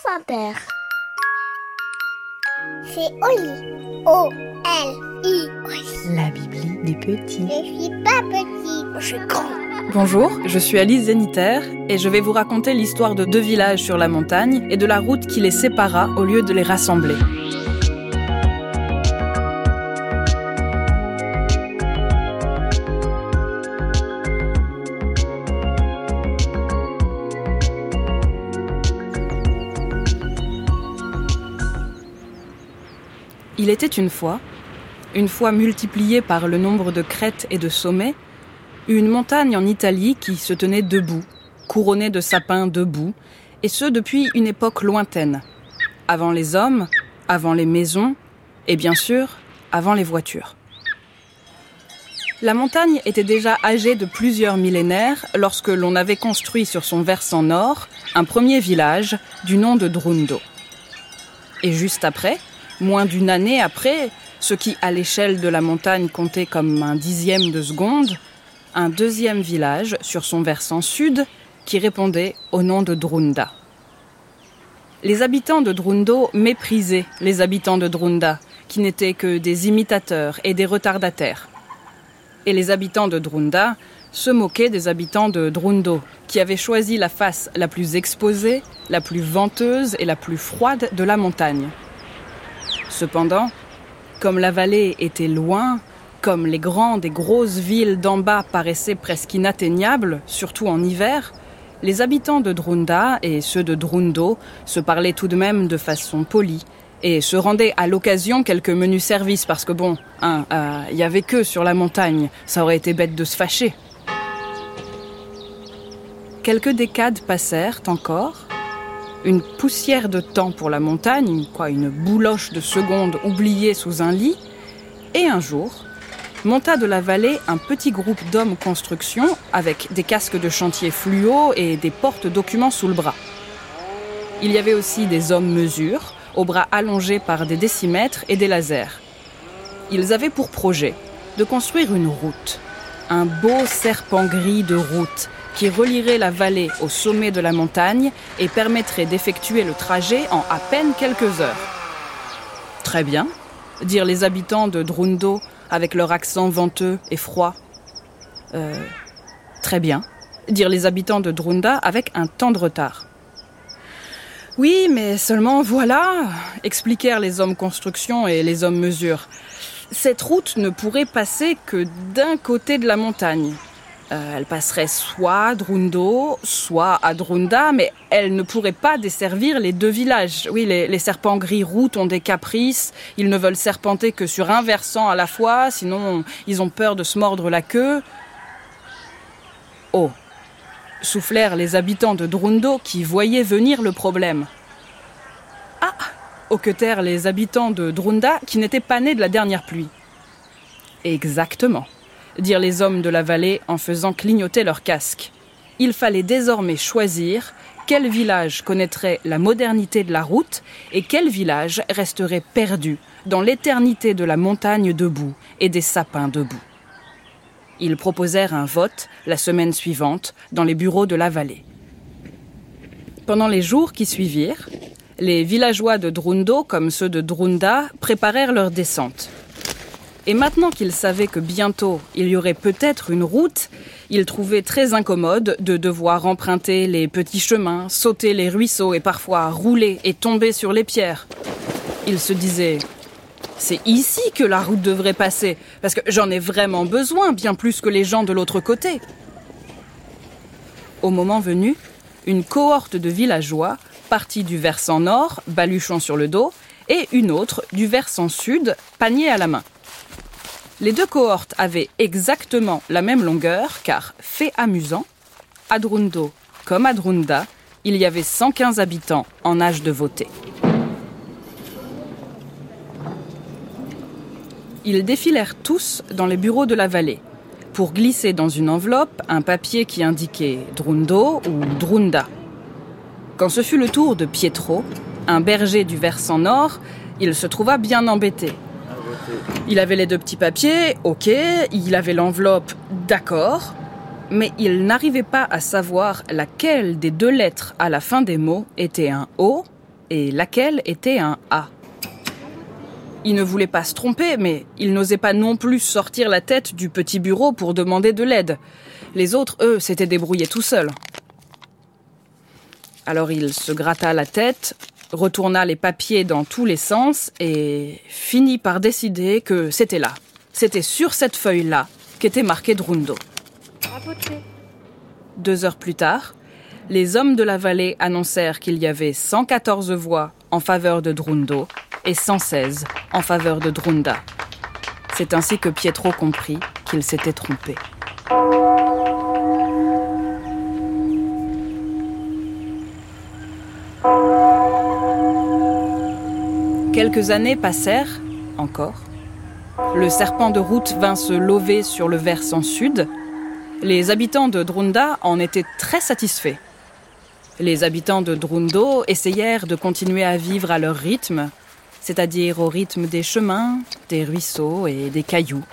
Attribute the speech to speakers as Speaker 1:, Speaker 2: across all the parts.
Speaker 1: France Inter. C'est Oli. O-L-I.
Speaker 2: La Bibli des petits.
Speaker 1: Je suis pas petit, je suis grand.
Speaker 3: Bonjour, je suis Alice Zénitaire et je vais vous raconter l'histoire de deux villages sur la montagne et de la route qui les sépara au lieu de les rassembler. Il était une fois, une fois multipliée par le nombre de crêtes et de sommets, une montagne en Italie qui se tenait debout, couronnée de sapins debout, et ce depuis une époque lointaine, avant les hommes, avant les maisons, et bien sûr, avant les voitures. La montagne était déjà âgée de plusieurs millénaires lorsque l'on avait construit sur son versant nord un premier village du nom de Drundo. Et juste après, moins d'une année après, ce qui à l'échelle de la montagne comptait comme un dixième de seconde, un deuxième village sur son versant sud qui répondait au nom de Drunda. Les habitants de Drundo méprisaient les habitants de Drunda, qui n'étaient que des imitateurs et des retardataires. Et les habitants de Drunda se moquaient des habitants de Drundo, qui avaient choisi la face la plus exposée, la plus venteuse et la plus froide de la montagne. Cependant, comme la vallée était loin, comme les grandes et grosses villes d'en bas paraissaient presque inatteignables, surtout en hiver, les habitants de Drunda et ceux de Drundo se parlaient tout de même de façon polie et se rendaient à l'occasion quelques menus services parce que bon, il hein, euh, y avait que sur la montagne, ça aurait été bête de se fâcher. Quelques décades passèrent encore une poussière de temps pour la montagne, quoi, une bouloche de secondes oubliée sous un lit, et un jour, monta de la vallée un petit groupe d'hommes construction avec des casques de chantier fluo et des portes-documents sous le bras. Il y avait aussi des hommes mesures, aux bras allongés par des décimètres et des lasers. Ils avaient pour projet de construire une route, un beau serpent gris de route qui relierait la vallée au sommet de la montagne et permettrait d'effectuer le trajet en à peine quelques heures. Très bien, dirent les habitants de Drundo avec leur accent venteux et froid. Euh, très bien, dirent les habitants de Drunda avec un temps de retard. Oui, mais seulement voilà, expliquèrent les hommes construction et les hommes mesure. Cette route ne pourrait passer que d'un côté de la montagne. Euh, elle passerait soit à Drundo, soit à Drunda, mais elle ne pourrait pas desservir les deux villages. Oui, les, serpents gris routes ont des caprices, ils ne veulent serpenter que sur un versant à la fois, sinon ils ont peur de se mordre la queue. Oh soufflèrent les habitants de Drundo qui voyaient venir le problème. Ah hoquetèrent les habitants de Drunda qui n'étaient pas nés de la dernière pluie. Exactement dirent les hommes de la vallée en faisant clignoter leurs casques. Il fallait désormais choisir quel village connaîtrait la modernité de la route et quel village resterait perdu dans l'éternité de la montagne debout et des sapins debout. Ils proposèrent un vote la semaine suivante dans les bureaux de la vallée. Pendant les jours qui suivirent, les villageois de Drundo comme ceux de Drunda préparèrent leur descente. Et maintenant qu'il savait que bientôt il y aurait peut-être une route, il trouvait très incommode de devoir emprunter les petits chemins, sauter les ruisseaux et parfois rouler et tomber sur les pierres. Il se disait c'est ici que la route devrait passer, parce que j'en ai vraiment besoin, bien plus que les gens de l'autre côté. Au moment venu, une cohorte de villageois partit du versant nord, baluchon sur le dos, et une autre du versant sud, panier à la main. Les deux cohortes avaient exactement la même longueur car, fait amusant, à Drundo comme à Drunda, il y avait 115 habitants en âge de voter. Ils défilèrent tous dans les bureaux de la vallée pour glisser dans une enveloppe un papier qui indiquait Drundo ou Drunda. Quand ce fut le tour de Pietro, un berger du versant nord, il se trouva bien embêté il avait les deux petits papiers, ok, il avait l'enveloppe, d'accord, mais il n'arrivait pas à savoir laquelle des deux lettres à la fin des mots était un O et laquelle était un A. Il ne voulait pas se tromper, mais il n'osait pas non plus sortir la tête du petit bureau pour demander de l'aide. Les autres, eux, s'étaient débrouillés tout seuls. Alors il se gratta la tête, retourna les papiers dans tous les sens et finit par décider que c'était là. C'était sur cette feuille-là qu'était marqué Drundo. Deux heures plus tard, les hommes de la vallée annoncèrent qu'il y avait 114 voix en faveur de Drundo et 116 en faveur de Drunda. C'est ainsi que Pietro comprit qu'il s'était trompé. Quelques années passèrent, encore. Le serpent de route vint se lever sur le versant sud. Les habitants de Drunda en étaient très satisfaits. Les habitants de Drundo essayèrent de continuer à vivre à leur rythme, c'est-à-dire au rythme des chemins, des ruisseaux et des cailloux.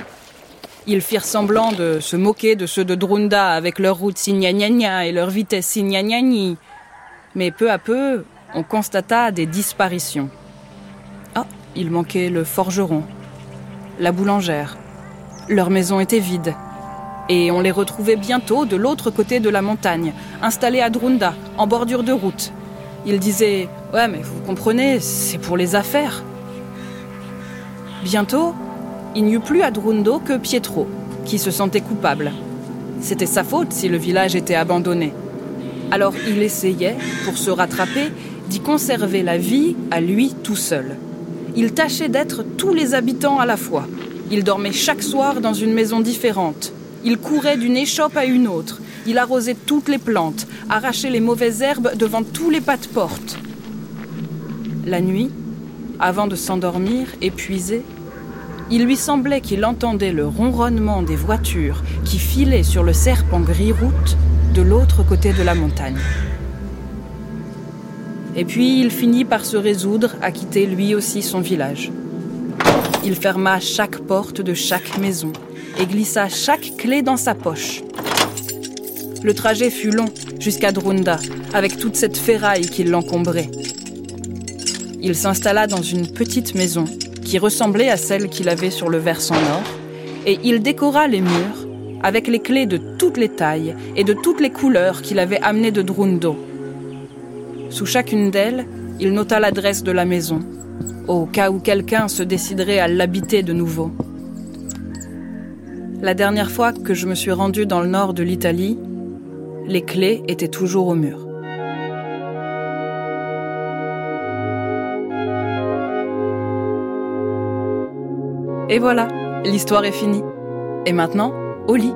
Speaker 3: Ils firent semblant de se moquer de ceux de Drunda avec leur route signagnagna et leur vitesse signagnagni. Mais peu à peu, on constata des disparitions. Il manquait le forgeron, la boulangère. Leur maison était vide. Et on les retrouvait bientôt de l'autre côté de la montagne, installés à Drunda, en bordure de route. Ils disaient Ouais, mais vous comprenez, c'est pour les affaires. Bientôt, il n'y eut plus à Drundo que Pietro, qui se sentait coupable. C'était sa faute si le village était abandonné. Alors il essayait, pour se rattraper, d'y conserver la vie à lui tout seul. Il tâchait d'être tous les habitants à la fois. Il dormait chaque soir dans une maison différente. Il courait d'une échoppe à une autre. Il arrosait toutes les plantes, arrachait les mauvaises herbes devant tous les pas de porte. La nuit, avant de s'endormir, épuisé, il lui semblait qu'il entendait le ronronnement des voitures qui filaient sur le serpent gris-route de l'autre côté de la montagne. Et puis il finit par se résoudre à quitter lui aussi son village. Il ferma chaque porte de chaque maison et glissa chaque clé dans sa poche. Le trajet fut long jusqu'à Drunda, avec toute cette ferraille qui l'encombrait. Il s'installa dans une petite maison qui ressemblait à celle qu'il avait sur le versant nord, et il décora les murs avec les clés de toutes les tailles et de toutes les couleurs qu'il avait amenées de Drundo. Sous chacune d'elles, il nota l'adresse de la maison, au cas où quelqu'un se déciderait à l'habiter de nouveau. La dernière fois que je me suis rendue dans le nord de l'Italie, les clés étaient toujours au mur. Et voilà, l'histoire est finie. Et maintenant, au lit.